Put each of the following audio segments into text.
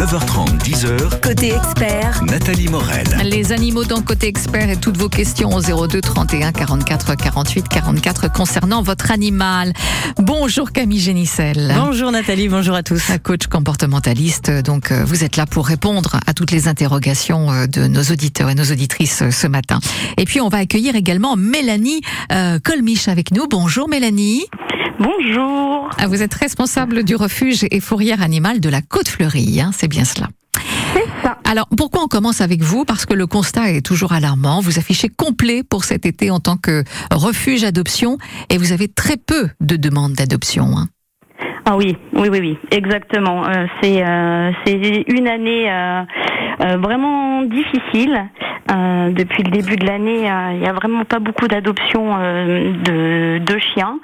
9h30, 10h, Côté expert, Nathalie Morel. Les animaux dans Côté Expert et toutes vos questions au 02 31 44 48 44 concernant votre animal. Bonjour Camille Génicel. Bonjour Nathalie, bonjour à tous. Coach comportementaliste, donc euh, vous êtes là pour répondre à toutes les interrogations euh, de nos auditeurs et nos auditrices euh, ce matin. Et puis on va accueillir également Mélanie euh, Colmiche avec nous. Bonjour Mélanie. Bonjour. Ah, Vous êtes responsable du refuge et fourrière animale de la Côte Fleurie, hein, c'est bien cela. C'est ça. Alors, pourquoi on commence avec vous? Parce que le constat est toujours alarmant. Vous affichez complet pour cet été en tant que refuge adoption et vous avez très peu de demandes d'adoption. hein. Ah oui, oui, oui, oui, exactement. Euh, c'est euh, c'est une année euh, vraiment difficile. Euh, depuis le début de l'année, euh, il n'y a vraiment pas beaucoup d'adoptions euh, de, de chiens,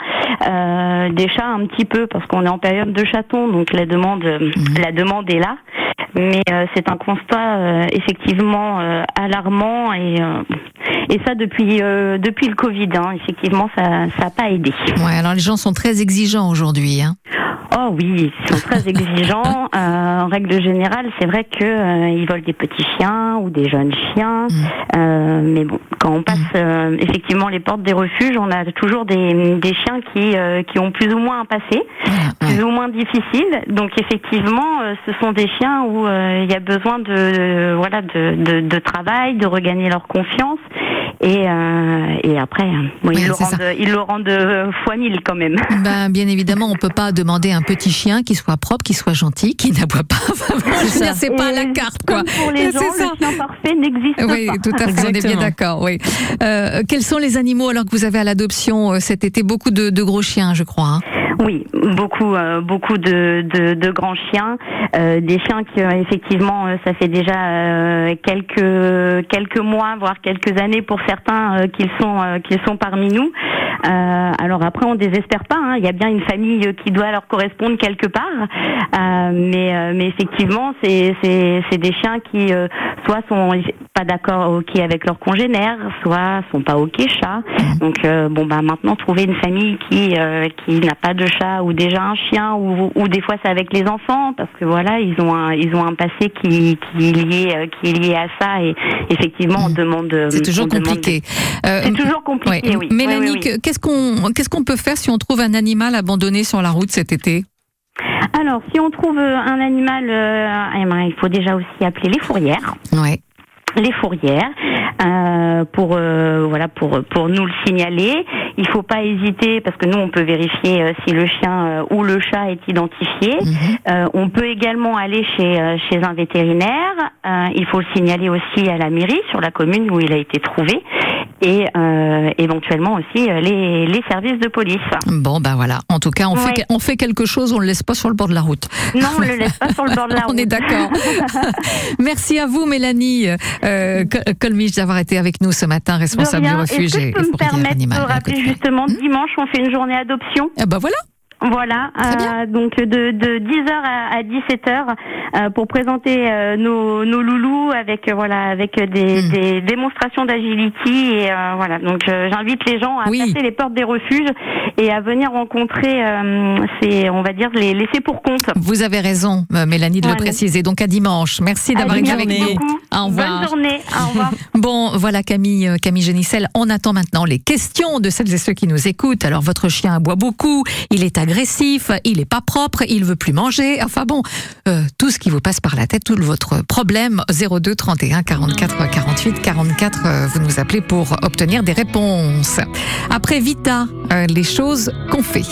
des chats un petit peu parce qu'on est en période de chatons, donc la demande, la demande est là. Mais c'est un constat effectivement alarmant et et ça depuis euh, depuis le Covid. Hein, effectivement, ça ça n'a pas aidé. Ouais, alors les gens sont très exigeants aujourd'hui. Hein. Oh oui, ils sont très exigeants. Euh, en règle générale, c'est vrai que euh, ils veulent des petits chiens ou des jeunes chiens. Euh, mais bon, quand on passe euh, effectivement les portes des refuges, on a toujours des, des chiens qui euh, qui ont plus ou moins un passé, ouais. plus ou moins difficile. Donc effectivement, ce sont des chiens où il y a besoin de voilà de, de, de travail, de regagner leur confiance. Et, et après, bon, Ouais, ils, le rendent, ils le rendent fois mille quand même. Ben, bien évidemment, on peut pas demander un petit chien qui soit propre, qui soit gentil, qui n'aboie pas. C'est pas à la carte, quoi. Pour les gens, le chien parfait n'existe Oui, pas. tout à fait, on est bien Exactement. d'accord. Oui. Euh, quels sont les animaux alors que vous avez à l'adoption euh, cet été? Beaucoup de, de gros chiens, je crois. hein. Oui, beaucoup, euh, beaucoup de, de, de grands chiens, euh, des chiens qui euh, effectivement, euh, ça fait déjà euh, quelques quelques mois, voire quelques années pour certains euh, qu'ils sont euh, qu'ils sont parmi nous. Euh, alors après, on désespère pas. hein, Il y a bien une famille qui doit leur correspondre quelque part, Euh, mais euh, mais effectivement, c'est c'est c'est des chiens qui euh, soit sont pas d'accord ok avec leurs congénères, soit sont pas ok chat. Donc euh, bon bah maintenant trouver une famille qui euh, qui n'a pas de chat ou déjà un chien ou, ou des fois c'est avec les enfants parce que voilà ils ont un ils ont un passé qui qui est lié euh, qui est lié à ça et effectivement on demande C'est toujours compliqué. Euh, C'est toujours compliqué ouais. oui. Mélanie, Oui, oui, qu'est-ce qu'on qu'est-ce qu'on peut faire si on trouve un animal abandonné sur la route cet été? Alors si on trouve euh, un animal euh, eh ben, il faut déjà aussi appeler les fourrières. Ouais. Les fourrières euh, pour euh, voilà pour pour nous le signaler. Il faut pas hésiter parce que nous on peut vérifier euh, si le chien euh, ou le chat est identifié. Mhm. Euh, on peut également aller chez euh, chez un vétérinaire. Euh, il faut le signaler aussi à la mairie sur la commune où il a été trouvé et euh, éventuellement aussi euh, les les services de police. Bon, ben voilà. En tout cas, on, fait, on fait quelque chose, on le laisse pas sur le bord de la route. Non, on le laisse pas sur le bord de la route. On est d'accord. Merci à vous, Mélanie euh, Col- Colmiche, d'avoir été avec nous ce matin, responsable du refuge Est-ce que je peux me permettre de rappeler justement dimanche on fait une journée adoption? Ah bah voilà. Voilà, euh, donc de, de 10h à, à 17h euh, pour présenter euh, nos, nos loulous avec voilà avec des, Hmm. des démonstrations d'agility et voilà donc j'invite les gens à Oui. passer les portes des refuges et à venir rencontrer ces on va dire les laissés pour compte. Vous avez raison, Mélanie, de le préciser. Donc à dimanche. Merci d'avoir été avec nous. Au revoir. Bonne journée. Au revoir. Bon, voilà Camille, Camille Génicel. On attend maintenant les questions de celles et ceux qui nous écoutent. Alors, votre chien aboie beaucoup, il est agressif, il est pas propre, il veut plus manger. Enfin bon, euh, tout ce qui vous passe par la tête, tout votre problème. 02 31 44 48 44. euh, vous nous appelez pour obtenir des réponses. Après Vita, euh, les choses qu'on fait.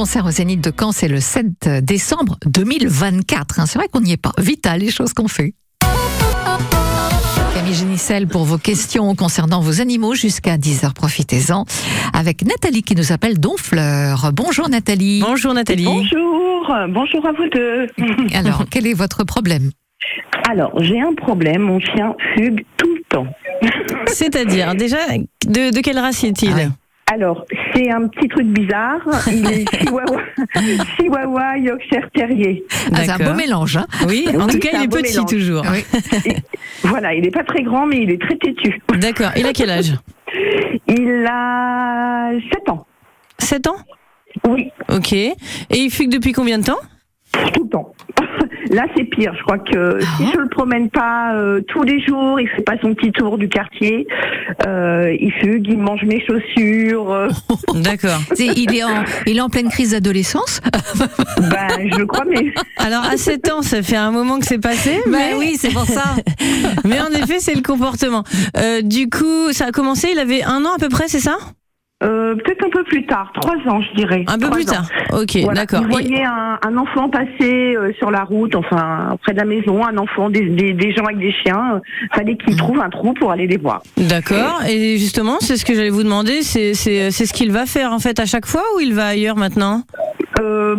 Concert au Zénith de Caen, c'est le 7 décembre 2024. hein. C'est vrai qu'on n'y est pas. Vita, les choses qu'on fait. Camille Génicel pour vos questions concernant vos animaux jusqu'à 10h. Profitez-en avec Nathalie qui nous appelle Donfleur. Bonjour Nathalie. Bonjour Nathalie. Bonjour, bonjour à vous deux. Alors, quel est votre problème? Alors, j'ai un problème, mon chien fugue tout le temps. C'est-à-dire, déjà, de, de quelle race est-il? Ah. Alors, c'est un petit truc bizarre. Il est chihuahua, chihuahua Yorkshire Terrier. Ah, C'est un D'accord. beau mélange. hein Oui, en Oui, tout cas, il est petit mélange. toujours. Oui. Voilà, il n'est pas très grand, mais il est très têtu. D'accord. Il a quel âge? Il a 7 ans. 7 ans? Oui, Ok. Et il fugue depuis combien de temps? Tout le temps. Là, c'est pire. Je crois que si Ah. je le promène pas euh, tous les jours, il fait pas son petit tour du quartier, euh, il fugue, il mange mes chaussures. D'accord. Il est, en, il est en pleine crise d'adolescence ben, je crois, mais Alors, à 7 ans, ça fait un moment que c'est passé. Ben Mais, oui, c'est pour ça. mais en effet, c'est le comportement. Euh, du coup, ça a commencé, il avait un an à peu près, c'est ça? Euh, peut-être un peu plus tard, trois ans, je dirais. Un peu plus ans. tard. Ok, Voilà. d'accord. Vous voyez un, un enfant passer euh, sur la route, enfin près de la maison, un enfant, des, des, des gens avec des chiens. euh, fallait qu'il trouve un trou pour aller les voir. D'accord. Et justement, c'est ce que j'allais vous demander. C'est c'est c'est ce qu'il va faire en fait à chaque fois ou il va ailleurs maintenant? Euh,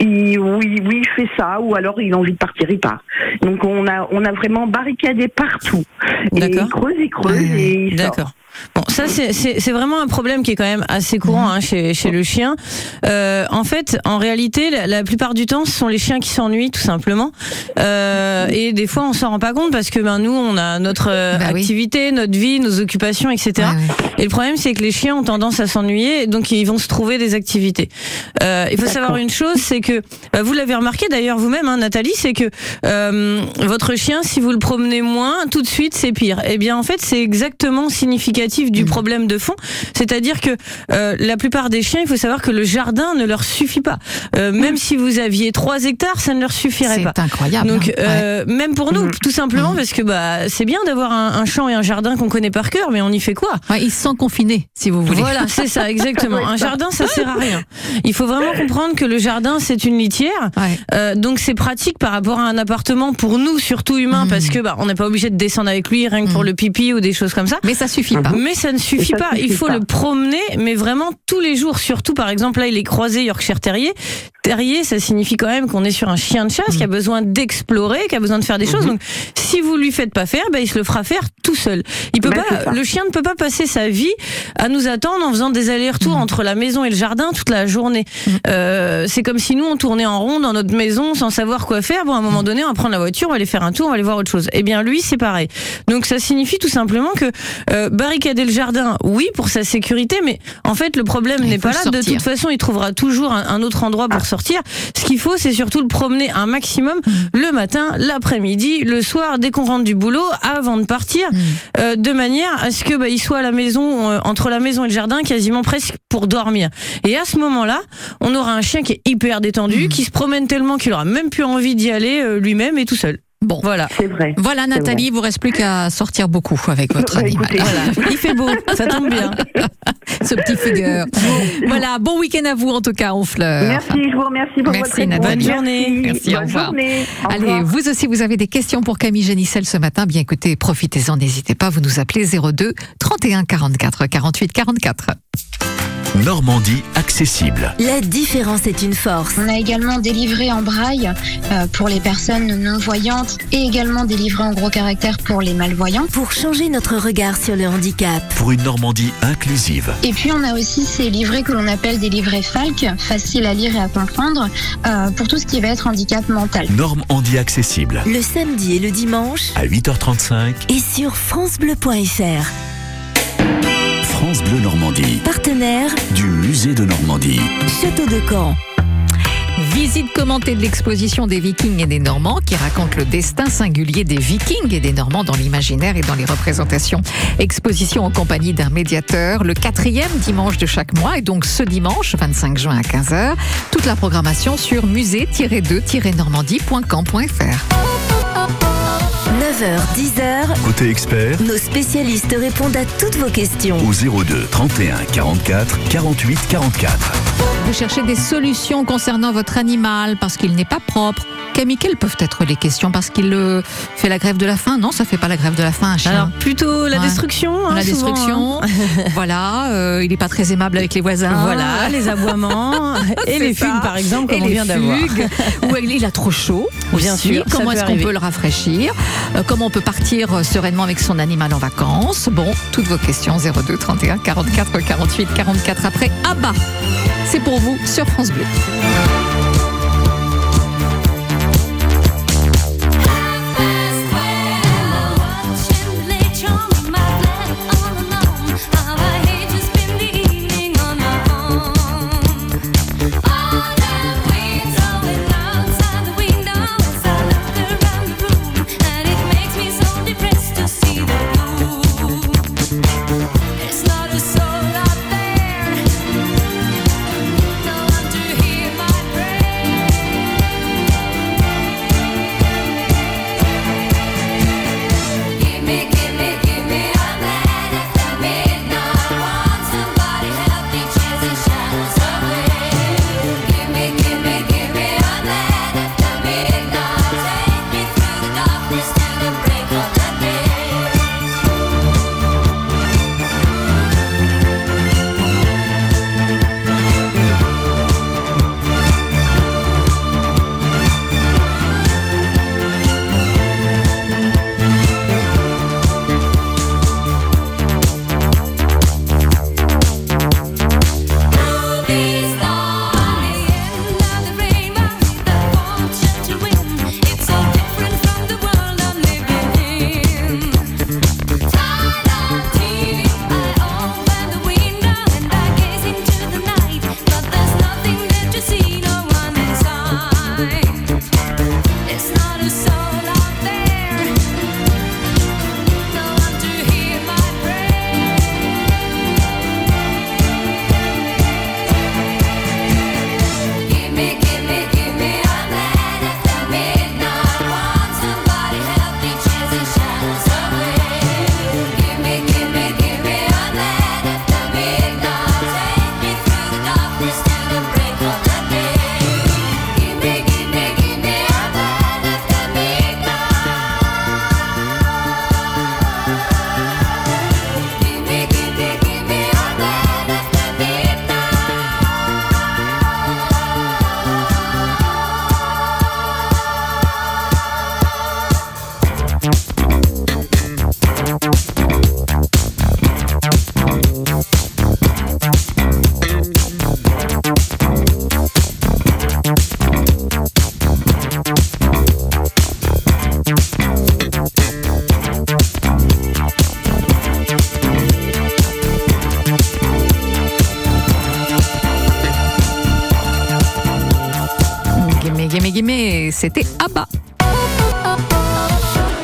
il, oui, oui, il fait ça, ou alors il a envie de partir, il part. Donc on a, on a vraiment barricadé partout. Et il creuse, il creuse et il sort. D'accord. Bon, ça c'est- vraiment un problème qui est quand même assez courant hein, chez, chez le chien. Euh, en fait, en réalité, la, la plupart du temps, ce sont les chiens qui s'ennuient tout simplement. Euh, et des fois, on s'en rend pas compte parce que ben nous, on a notre euh, Bah oui. activité, notre vie, nos occupations, etc. Et le problème, c'est que les chiens ont tendance à s'ennuyer, donc ils vont se trouver des activités. Euh, il faut savoir une chose, c'est que euh, vous l'avez remarqué d'ailleurs vous-même, hein, Nathalie, c'est que euh, votre chien, si vous le promenez moins, tout de suite, c'est pire. Eh bien, en fait, c'est exactement significatif du problème de fond, c'est-à-dire que euh, la plupart des chiens, il faut savoir que le jardin ne leur suffit pas. Euh, même si vous aviez 3 hectares, ça ne leur suffirait pas. C'est incroyable. Donc hein. Ouais. euh, même pour nous, tout simplement parce que bah c'est bien d'avoir un, un champ et un jardin qu'on connaît par cœur, mais on y fait quoi? Ouais, il se sent confiné, si vous voulez. Voilà, c'est ça exactement. Un jardin, ça sert à rien. Il faut vraiment comprendre que le jardin c'est une litière, Ouais. Euh, donc c'est pratique par rapport à un appartement pour nous, surtout humains, parce que bah on n'est pas obligé de descendre avec lui rien que pour le pipi ou des choses comme ça. Mais ça suffit pas. Mais ça ne suffit Ça pas. suffit Il faut pas. le promener, mais vraiment tous les jours. Surtout, par exemple, là, il est croisé Yorkshire Terrier. Terrier, ça signifie quand même qu'on est sur un chien de chasse qui a besoin d'explorer, qui a besoin de faire des choses. Donc, si vous lui faites pas faire, ben, il se le fera faire tout seul. Il peut Ben, pas, le chien ne peut pas passer sa vie à nous attendre en faisant des allers-retours entre la maison et le jardin toute la journée. Euh, c'est comme si nous, on tournait en rond dans notre maison sans savoir quoi faire. Bon, à un moment donné, on va prendre la voiture, on va aller faire un tour, on va aller voir autre chose. Eh bien, lui, c'est pareil. Donc, ça signifie tout simplement que euh, barricader le jardin, oui, pour sa sécurité, mais en fait, le problème n'est pas là. De toute façon, il trouvera toujours un, un autre endroit pour sortir. Ce qu'il faut, c'est surtout le promener un maximum le matin, l'après-midi, le soir, dès qu'on rentre du boulot, avant de partir, euh, de manière à ce que bah, il soit à la maison, euh, entre la maison et le jardin, quasiment presque pour dormir. Et à ce moment-là, on aura un chien qui est hyper détendu, qui se promène tellement qu'il aura même plus envie d'y aller euh, lui-même et tout seul. Bon. Voilà. C'est vrai. Voilà Nathalie, il vous reste plus qu'à sortir beaucoup avec votre Bah, animal. Voilà. Il fait beau, ça tombe bien. Ce petit figure. voilà, bon week-end à vous en tout cas, on fleur. Merci, je vous remercie pour Merci, votre. Nathalie. Bonne journée. Merci, au Bonne revoir. journée. Au Allez, revoir. vous aussi, vous avez des questions pour Camille Génicel ce matin. Bien écoutez, profitez-en, n'hésitez pas, vous nous appelez 02 31 44 48 44. Normandie accessible. La différence est une force. On a également des livrets en braille euh, pour les personnes non-voyantes et également des livrets en gros caractères pour les malvoyants. Pour changer notre regard sur le handicap. Pour une Normandie inclusive. Et puis on a aussi ces livrets que l'on appelle des livrets FALC, faciles à lire et à comprendre, euh, pour tout ce qui va être handicap mental. Normandie accessible. Le samedi et le dimanche À 8h35, et sur francebleu.fr. France Bleu Normandie. Partenaire Du musée de Normandie. Château de Caen. Visite commentée de l'exposition des Vikings et des Normands qui raconte le destin singulier des Vikings et des Normands dans l'imaginaire et dans les représentations. Exposition en compagnie d'un médiateur le quatrième dimanche de chaque mois et donc ce dimanche 25 juin à 15h. Toute la programmation sur musée-2-normandie.camp.fr. 9h 9h, 10h, Côté expert, nos spécialistes répondent à toutes vos questions. au 02 31 44 48 44. Vous cherchez des solutions concernant votre animal parce qu'il n'est pas propre. Camille, quelles peuvent être les questions? Parce qu'il euh, fait la grève de la faim? Non, ça fait pas la grève de la faim, un chien. Alors plutôt la Ouais. destruction. hein, la souvent, destruction, voilà, euh, il n'est pas très aimable avec les voisins. hein. Voilà, les aboiements et les ça. fugues par exemple, Et comme on les vient d'avoir. fugues, ou il il a trop chaud. Bien aussi. sûr, Comment est-ce qu'on peut le rafraîchir? Euh, Comment on peut partir euh, sereinement avec son animal en vacances Bon, toutes vos questions 02 31 44 48 44 après. Ah bah, c'est pour vous sur France Bleu. C'était Abba.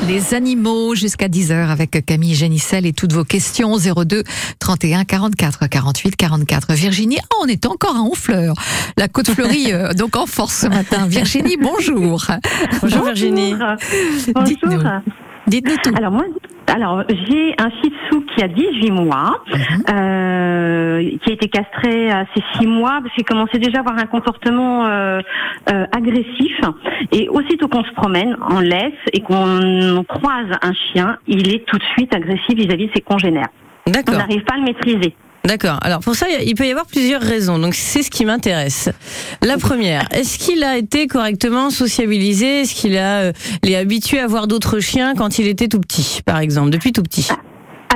Les animaux jusqu'à 10h avec Camille Génissel et toutes vos questions 02 31 44 48 44. Virginie, ah, on est encore à Honfleur. La côte fleurie, euh, donc en force ce matin. Virginie, bonjour. Bonjour Virginie. Dites-nous. Bonjour. Dites-nous tout. Alors moi, alors j'ai un Shih Tzu qui a 18 mois, euh, qui a été castré à ses 6 mois parce qu'il commençait déjà à avoir un comportement euh, euh, agressif. Et aussitôt qu'on se promène en laisse et qu'on croise un chien, il est tout de suite agressif vis-à-vis de ses congénères. On n'arrive pas à le maîtriser. D'accord. Alors pour ça, il peut y avoir plusieurs raisons. Donc c'est ce qui m'intéresse. La première, est-ce qu'il a été correctement sociabilisé? Est-ce qu'il a euh, les habitué à voir d'autres chiens quand il était tout petit, par exemple, depuis tout petit?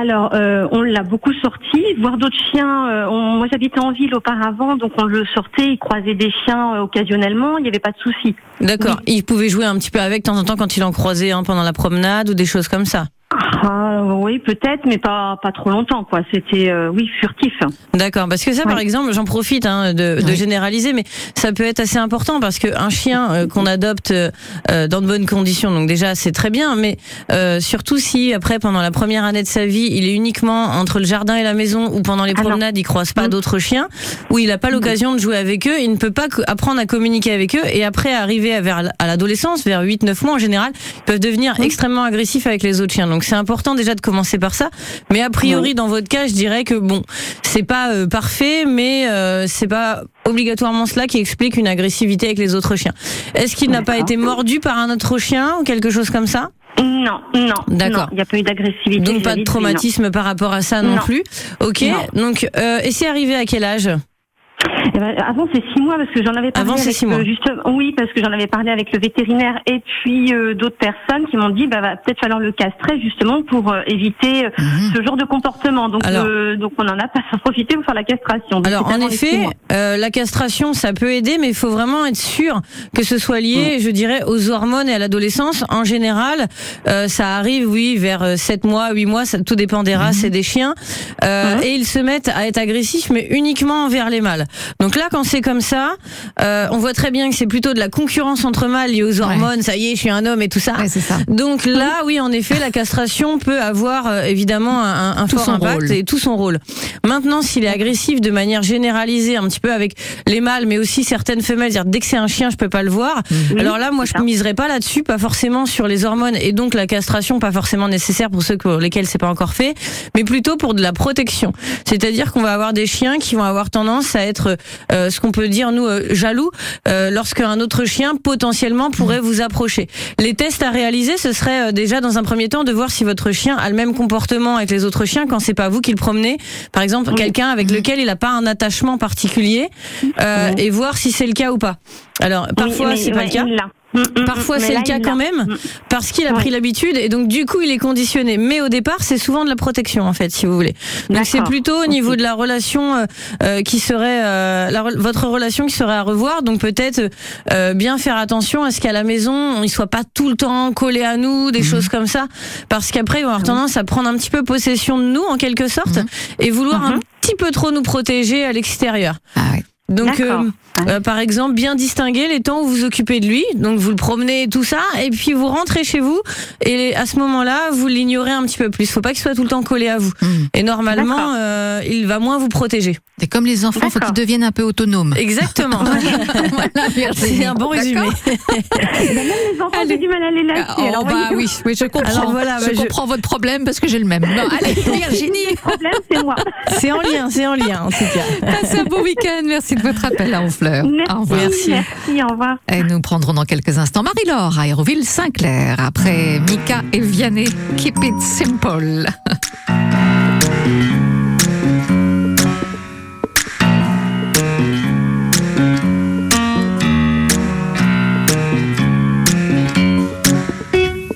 Alors, euh, on l'a beaucoup sorti. Voir d'autres chiens. euh, on- moi, j'habitais en ville auparavant, donc on le sortait. Il croisait des chiens euh, occasionnellement. Il n'y avait pas de souci. D'accord. Il pouvait jouer un petit peu avec de temps en temps quand il en croisait un pendant la promenade ou des choses comme ça? Ah, oui, peut-être, mais pas pas trop longtemps, quoi. C'était, euh, oui, furtif. D'accord, parce que ça, par exemple, j'en profite hein, de, de généraliser, mais ça peut être assez important parce qu'un chien euh, qu'on adopte euh, dans de bonnes conditions, donc déjà c'est très bien, mais euh, surtout si après pendant la première année de sa vie, il est uniquement entre le jardin et la maison ou pendant les Ah promenades, il croise pas Mm. d'autres chiens, où il n'a pas l'occasion de jouer avec eux, il ne peut pas apprendre à communiquer avec eux, et après arriver à, vers, à l'adolescence, vers 8-9 mois en général, ils peuvent devenir extrêmement agressifs avec les autres chiens. Donc c'est important déjà de commencer par ça, mais a priori dans votre cas, je dirais que bon, c'est pas euh, parfait, mais euh, c'est pas obligatoirement cela qui explique une agressivité avec les autres chiens. Est-ce qu'il n'a pas été mordu par un autre chien ou quelque chose comme ça? Non, non. D'accord. Il n'y a pas eu d'agressivité. Donc pas de traumatisme par rapport à ça non, Non. plus. Ok. Non. Donc euh, et c'est arrivé à quel âge? Eh ben, avant c'est six mois parce que j'en avais parlé. Avant, c'est avec, six mois. euh, justement- oui, parce que j'en avais parlé avec le vétérinaire et puis euh, d'autres personnes qui m'ont dit, bah, va peut-être falloir le castrer justement pour euh, éviter euh, Mhm. ce genre de comportement. Donc, Alors- euh, donc on en a pas profité pour faire la castration. Donc, Alors en effet, euh, la castration ça peut aider, mais il faut vraiment être sûr que ce soit lié, je dirais, aux hormones et à l'adolescence. En général, euh, ça arrive, oui, vers 7 mois, 8 mois, ça, tout dépend des races et des chiens. Euh, Mhm. Et ils se mettent à être agressifs, mais uniquement envers les mâles. Donc là, quand c'est comme ça, euh, on voit très bien que c'est plutôt de la concurrence entre mâles liée aux hormones. Ça y est, je suis un homme et tout ça. Ouais, ça. Donc là, oui, en effet, la castration peut avoir euh, évidemment un, un Tout fort son impact rôle. et tout son rôle. Maintenant, s'il est agressif de manière généralisée, un petit peu avec les mâles, mais aussi certaines femelles, c'est-à-dire dès que c'est un chien, je peux pas le voir. Oui, Alors là, moi, je miserais pas là-dessus, pas forcément sur les hormones et donc la castration, pas forcément nécessaire pour ceux pour lesquels c'est pas encore fait, mais plutôt pour de la protection. C'est-à-dire qu'on va avoir des chiens qui vont avoir tendance à être euh, ce qu'on peut dire nous euh, jaloux euh, lorsque un autre chien potentiellement pourrait vous approcher. Les tests à réaliser, ce serait euh, déjà dans un premier temps de voir si votre chien a le même comportement avec les autres chiens quand c'est pas vous qui le promenez. Par exemple, quelqu'un avec lequel il n'a pas un attachement particulier euh, et voir si c'est le cas ou pas. Alors parfois Oui, c'est pas ouais, le cas. Mm, mm, Parfois c'est le cas quand même Mm. parce qu'il a pris l'habitude et donc du coup il est conditionné. Mais au départ c'est souvent de la protection en fait si vous voulez. Donc c'est plutôt au niveau de la relation euh, euh, qui serait euh, la votre relation qui serait à revoir. Donc peut-être euh, bien faire attention à ce qu'à la maison il soit pas tout le temps collé à nous, des choses comme ça, parce qu'après il va avoir tendance à prendre un petit peu possession de nous en quelque sorte et vouloir un Mhm. petit peu trop nous protéger à l'extérieur. Ah ouais. Donc, euh, euh, par exemple, bien distinguer les temps où vous vous occupez de lui, donc vous le promenez et tout ça, et puis vous rentrez chez vous, et à ce moment-là, vous l'ignorez un petit peu plus. Faut pas qu'il soit tout le temps collé à vous. Mhm. Et normalement, euh, il va moins vous protéger. C'est comme les enfants, faut D'accord. qu'ils deviennent un peu autonomes. Exactement. Voilà. C'est un bon résumé. Même les enfants, j'ai du mal à les lâcher. Oh, alors, bah oui, oui, je comprends. Alors voilà, je bah, je- comprends votre problème parce que j'ai le même. Non, allez, Virginie, Le problème, c'est moi. c'est en lien, c'est en lien en tout cas. passez un beau week-end. Merci de votre appel à Honfleur. Merci, Au revoir. Merci. merci, au revoir. Et nous prendrons dans quelques instants Marie-Laure à Aéroville-Saint-Clair après Mika et Vianney. Keep it simple.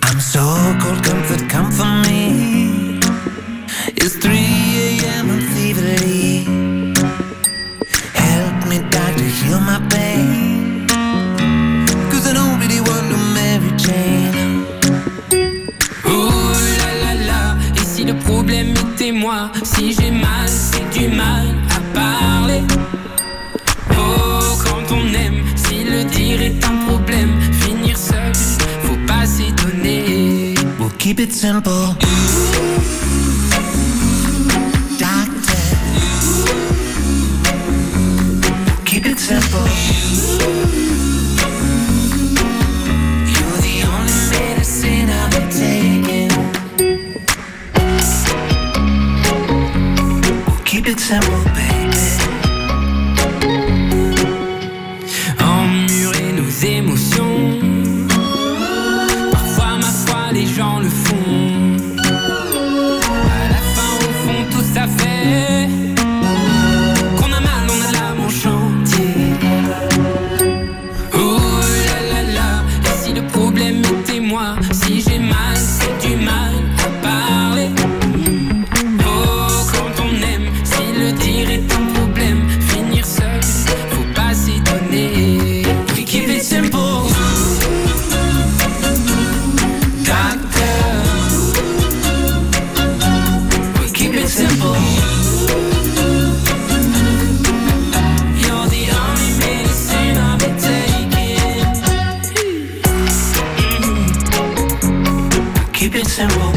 I'm so cold, comfort, come for me. It's 3 Si j'ai mal, c'est du mal à parler Oh, quand on aime, si le dire est un problème Finir seul, faut pas s'étonner We'll keep it simple. Doctor. Keep it simple. and roll.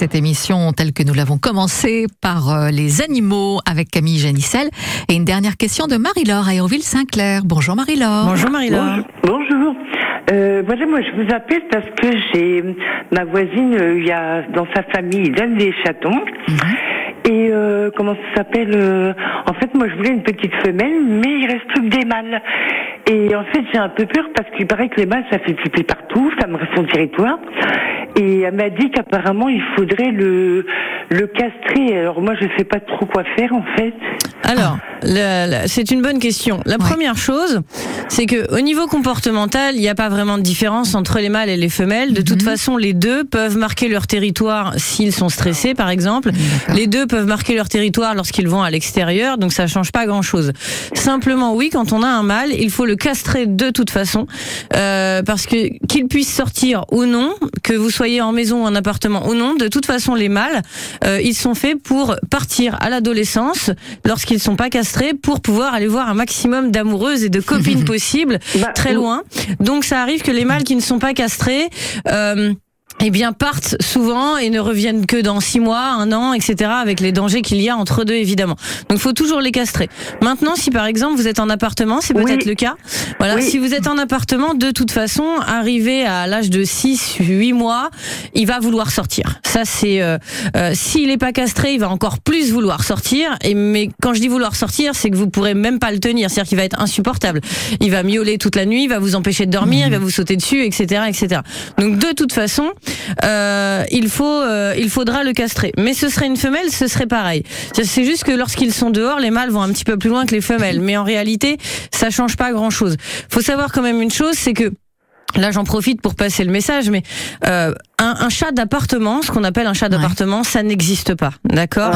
Cette émission telle que nous l'avons commencée par euh, les animaux avec Camille Janissel. Et une dernière question de Marie-Laure à Aéroville-Saint-Clair. Bonjour Marie-Laure. Bonjour Marie-Laure. Bonjour. Euh, voilà, moi je vous appelle parce que j'ai ma voisine, euh, il y a dans sa famille, il donne des chatons. Et euh, comment ça s'appelle euh, En fait, moi je voulais une petite femelle, mais il reste plus que des mâles. Et en fait, j'ai un peu peur parce qu'il paraît que les mâles ça fait pipi partout, ça me reste son territoire. Et elle m'a dit qu'apparemment il faudrait le le castrer. Alors moi je sais pas trop quoi faire en fait. Alors, c'est une bonne question. La première chose, c'est que au niveau comportemental, il n'y a pas vraiment de différence entre les mâles et les femelles. De toute façon, les deux peuvent marquer leur territoire s'ils sont stressés, par exemple. Les deux peuvent marquer leur territoire lorsqu'ils vont à l'extérieur, donc ça change pas grand-chose. Simplement, oui, quand on a un mâle, il faut le castrer de toute façon, euh, parce que qu'il puisse sortir ou non, que vous soyez en maison ou en appartement ou non, de toute façon, les mâles, euh, ils sont faits pour partir à l'adolescence lorsqu'ils sont pas castrés pour pouvoir aller voir un maximum d'amoureuses et de copines possibles très loin. Donc ça arrive que les mâles qui ne sont pas castrés euh, eh bien, partent souvent et ne reviennent que dans six mois, un an, etc., avec les dangers qu'il y a entre deux, évidemment. Donc, il faut toujours les castrer. Maintenant, si par exemple vous êtes en appartement, c'est peut-être le cas. Voilà, Oui. si vous êtes en appartement, de toute façon, arrivé à l'âge de 6, 8 mois, il va vouloir sortir. Ça, c'est euh, euh, s'il n'est pas castré, il va encore plus vouloir sortir. Et mais quand je dis vouloir sortir, c'est que vous pourrez même pas le tenir, c'est-à-dire qu'il va être insupportable. Il va miauler toute la nuit, il va vous empêcher de dormir, il va vous sauter dessus, etc., etc. Donc de toute façon, euh, il faut, euh, il faudra le castrer. Mais ce serait une femelle, ce serait pareil. C'est- juste que lorsqu'ils sont dehors, les mâles vont un petit peu plus loin que les femelles. Mais en réalité, ça change pas grand-chose. Faut savoir quand même une chose, c'est que Là, j'en profite pour passer le message, mais euh, un, un chat d'appartement, ce qu'on appelle un chat d'appartement, ça n'existe pas, d'accord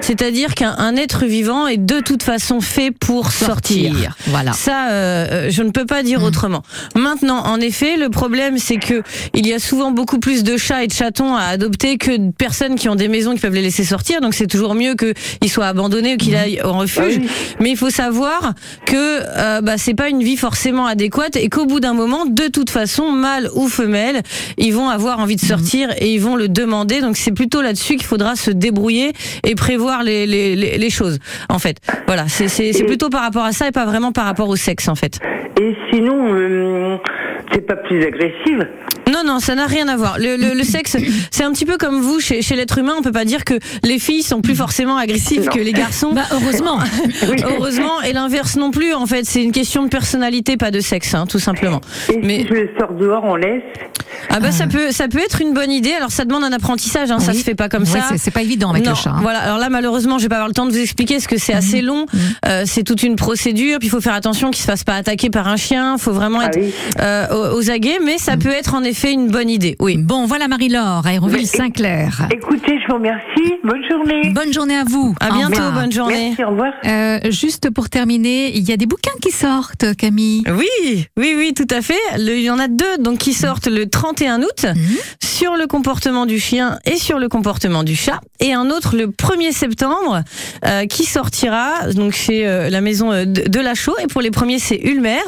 C'est-à-dire qu'un un être vivant est de toute façon fait pour sortir. Sortir, voilà. Ça, euh, euh, je ne peux pas dire autrement. Maintenant, en effet, le problème, c'est que il y a souvent beaucoup plus de chats et de chatons à adopter que de personnes qui ont des maisons qui peuvent les laisser sortir. Donc, c'est toujours mieux qu'ils soient abandonnés ou qu'il aille au refuge. Mais il faut savoir que euh, bah, c'est pas une vie forcément adéquate et qu'au bout d'un moment, de toute façon, mâle ou femelle, ils vont avoir envie de sortir et ils vont le demander. Donc, c'est plutôt là-dessus qu'il faudra se débrouiller et prévoir les, les, les, les choses. En fait, voilà, c'est plutôt par rapport à ça et pas vraiment par rapport au sexe, en fait. Et sinon, euh, c'est pas plus agressif. Non, non, ça n'a rien à voir. Le, le, le sexe, c'est un petit peu comme vous, chez, chez l'être humain, on peut pas dire que les filles sont plus forcément agressives Non. que les garçons. Bah, heureusement. heureusement, et l'inverse non plus, en fait. C'est une question de personnalité, pas de sexe, hein, tout simplement. Mais si je le sors dehors, on laisse? Ah bah ça peut ça peut être une bonne idée. Alors ça demande un apprentissage, hein, ça Oui. se fait pas comme Ouais, ça. c'est- pas évident avec Non, le chat, hein. Voilà. Alors là malheureusement je vais pas avoir le temps de vous expliquer parce que c'est Mhm. assez long. Euh, c'est toute une procédure. Puis il faut faire attention qu'il se fasse pas attaquer par un chien. Il faut vraiment être euh, aux, aux aguets. Mais ça peut être en effet une bonne idée. Oui. Bon voilà Marie-Laure, Aéroville-Saint-Clair. Écoutez, je vous remercie. Bonne journée. Bonne journée à vous. À bientôt, revoir. bonne journée. Merci, au revoir. Euh, juste pour terminer, il y a des bouquins qui sortent, Camille. Oui, oui, oui, tout à fait. Le- il y en a deux donc qui sortent le 31 août sur le comportement du chien et sur le comportement du chat, et un autre le 1er septembre euh, qui sortira donc chez euh, la maison de, de la Chaux. Et pour les premiers, c'est Ulmer,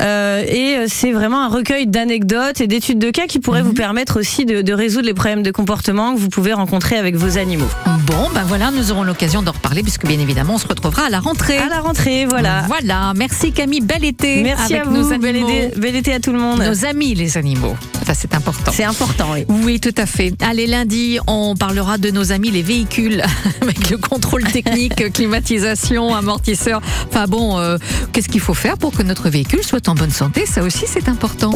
Euh, et c'est vraiment un recueil d'anecdotes et d'études de cas qui pourrait vous permettre aussi de, de résoudre les problèmes de comportement que vous pouvez rencontrer avec vos animaux. Bon, ben voilà, nous aurons l'occasion d'en reparler puisque bien évidemment on se retrouvera à la rentrée. À la rentrée, voilà. Voilà, merci Camille, bel été. Merci avec à vous, nos bel animaux. été, bel été à tout le monde. Nos amis les animaux. Ça c'est important. C'est important, oui. Oui, tout à fait. Allez, lundi, on parlera de nos amis les véhicules avec le contrôle technique, climatisation, amortisseur. Enfin bon, euh, qu'est-ce qu'il faut faire pour que notre véhicule soit en bonne santé? Ça aussi, c'est important.